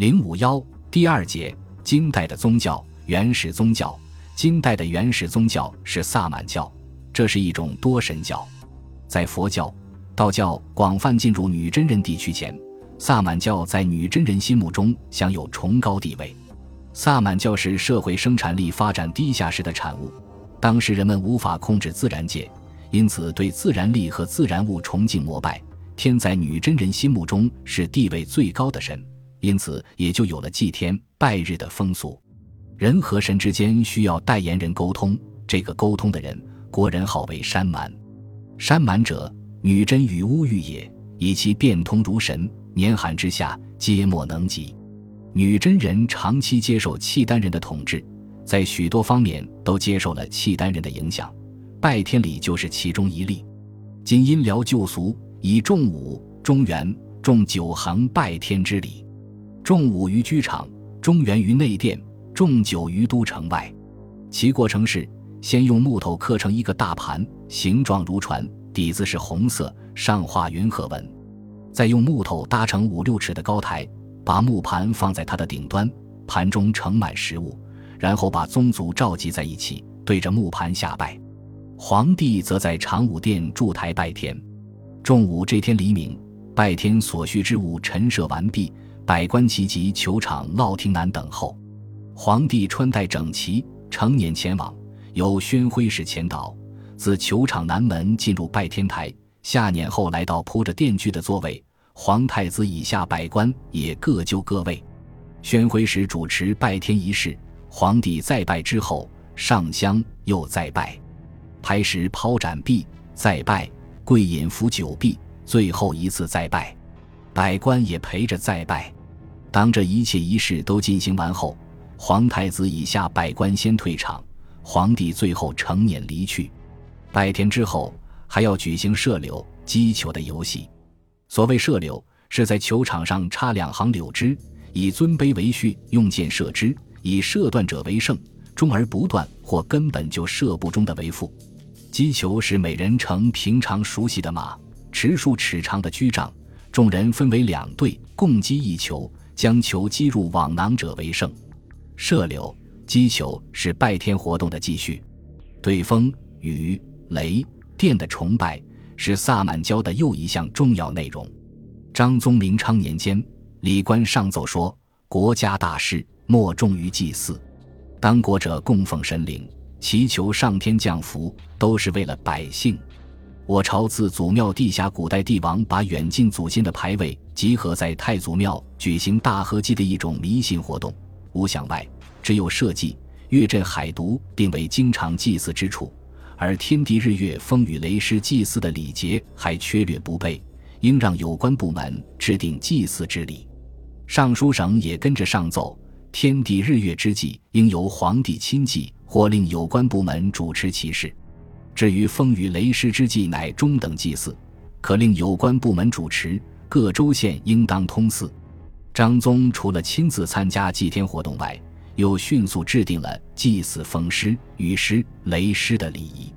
零五幺第二节，金代的宗教，原始宗教。金代的原始宗教是萨满教，这是一种多神教。在佛教、道教广泛进入女真人地区前，萨满教在女真人心目中享有崇高地位。萨满教是社会生产力发展低下时的产物，当时人们无法控制自然界，因此对自然力和自然物崇敬膜拜。天在女真人心目中是地位最高的神。因此，也就有了祭天拜日的风俗。人和神之间需要代言人沟通，这个沟通的人，国人号为山蛮。山蛮者，女真与乌玉也，以其变通如神，年寒之下，皆莫能及。女真人长期接受契丹人的统治，在许多方面都接受了契丹人的影响，拜天礼就是其中一例。今因辽旧俗，以重武、中原、重九行拜天之礼。重武于居场，中原于内殿，重九于都城外。其过程是：先用木头刻成一个大盘，形状如船，底子是红色，上画云鹤纹；再用木头搭成五六尺的高台，把木盘放在它的顶端，盘中盛满食物，然后把宗族召集在一起，对着木盘下拜。皇帝则在长武殿筑台拜天。重武这天黎明，拜天所需之物陈设完毕。百官齐集球场烙亭南等候，皇帝穿戴整齐，成年前往，由宣徽使前导，自球场南门进入拜天台，下辇后来到铺着垫具的座位，皇太子以下百官也各就各位，宣徽使主持拜天仪式，皇帝再拜之后上香又再拜，拍石抛盏毕再拜，跪饮服酒毕，最后一次再拜，百官也陪着再拜。当这一切仪式都进行完后，皇太子以下百官先退场，皇帝最后成年离去。拜天之后，还要举行射柳击球的游戏。所谓射柳，是在球场上插两行柳枝，以尊卑为序，用箭射之，以射断者为胜，中而不断或根本就射不中的为负。击球是每人乘平常熟悉的马，持数尺长的居杖，众人分为两队，共击一球。将球击入网囊者为胜。射柳击球是拜天活动的继续。对风、雨、雷、电的崇拜是萨满教的又一项重要内容。张宗明昌年间，礼官上奏说：“国家大事莫重于祭祀，当国者供奉神灵，祈求上天降福，都是为了百姓。”我朝自祖庙地下，古代帝王把远近祖先的牌位集合在太祖庙举行大合祭的一种迷信活动。无想外，只有社稷、月镇海渎并为经常祭祀之处，而天地日月风雨雷师祭祀的礼节还缺略不备，应让有关部门制定祭祀之礼。尚书省也跟着上奏：天地日月之祭，应由皇帝亲祭，或令有关部门主持其事。至于风雨雷师之祭，乃中等祭祀，可令有关部门主持，各州县应当通祀。张宗除了亲自参加祭天活动外，又迅速制定了祭祀风师、雨师、雷师的礼仪。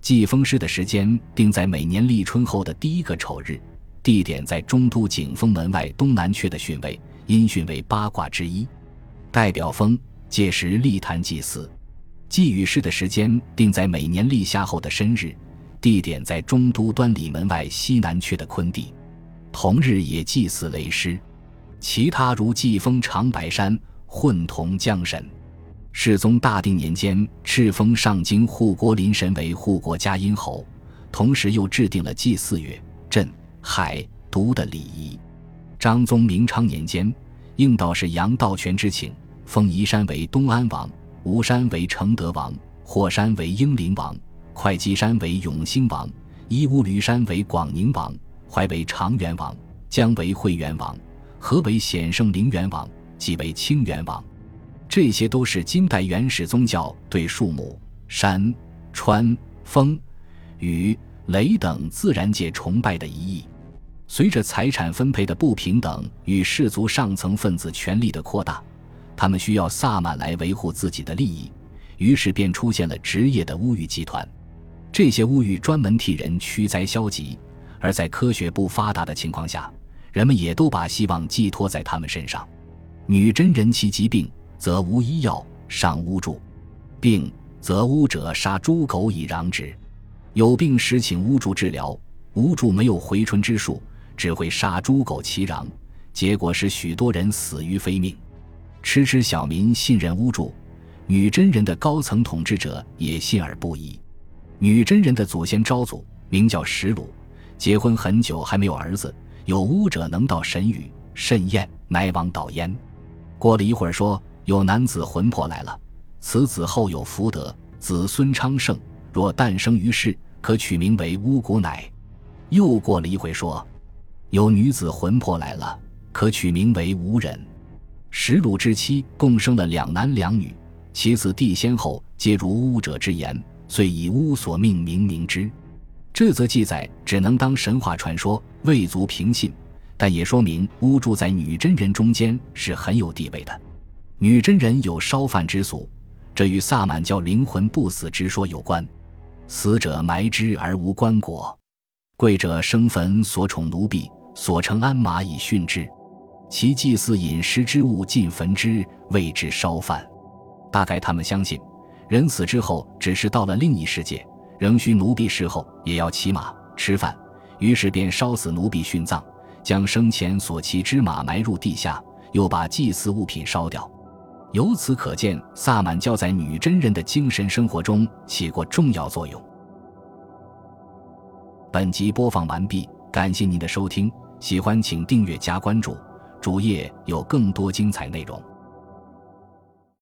祭风师的时间定在每年立春后的第一个丑日，地点在中都景峰门外东南阙的巽位，因巽为八卦之一，代表风，届时立坛祭祀。祭雨师的时间定在每年立夏后的申日，地点在中都端礼门外西南阙的坤地。同日也祭祀雷师，其他如祭封长白山，混同江神。世宗大定年间，敕封上京护国林神为护国嘉荫侯，同时又制定了祭祀月、镇、海、都的礼仪。张宗明昌年间，应道士杨道全之请，封宜山为东安王。吴山为承德王，霍山为英灵王，会稽山为永兴王，伊乌驴山为广宁王，怀为长元王，姜为惠元王，何为显圣灵元王，即为清元王。这些都是金代原始宗教对树木、山、川、风、雨、雷等自然界崇拜的一义。随着财产分配的不平等与氏族上层分子权力的扩大。他们需要萨满来维护自己的利益，于是便出现了职业的巫语集团。这些巫语专门替人驱灾消疾，而在科学不发达的情况下，人们也都把希望寄托在他们身上。女真人其疾病，则无医药，尚巫祝；病则巫者杀猪狗以攘之。有病时请巫祝治疗，巫祝没有回春之术，只会杀猪狗其攘，结果使许多人死于非命。痴痴小民信任巫祝，女真人的高层统治者也信而不疑。女真人的祖先昭祖名叫石鲁，结婚很久还没有儿子。有巫者能到神语，甚验，乃往导焉。过了一会儿，说有男子魂魄来了，此子后有福德，子孙昌盛。若诞生于世，可取名为巫古乃。又过了一会，说有女子魂魄来了，可取名为无人。石鲁之妻共生了两男两女，其子弟先后皆如巫者之言，遂以巫所命名名之。这则记载只能当神话传说，未足凭信，但也说明巫祝在女真人中间是很有地位的。女真人有烧饭之俗，这与萨满教灵魂不死之说有关。死者埋之而无棺椁，贵者生坟所宠奴婢，所乘鞍马以殉之。其祭祀饮食之物尽焚之，谓之烧饭。大概他们相信，人死之后只是到了另一世界。仍需奴婢侍候，也要骑马吃饭，于是便烧死奴婢殉葬，将生前所骑之马埋入地下，又把祭祀物品烧掉。由此可见，萨满教在女真人的精神生活中起过重要作用。本集播放完毕，感谢您的收听，喜欢请订阅加关注，主页有更多精彩内容。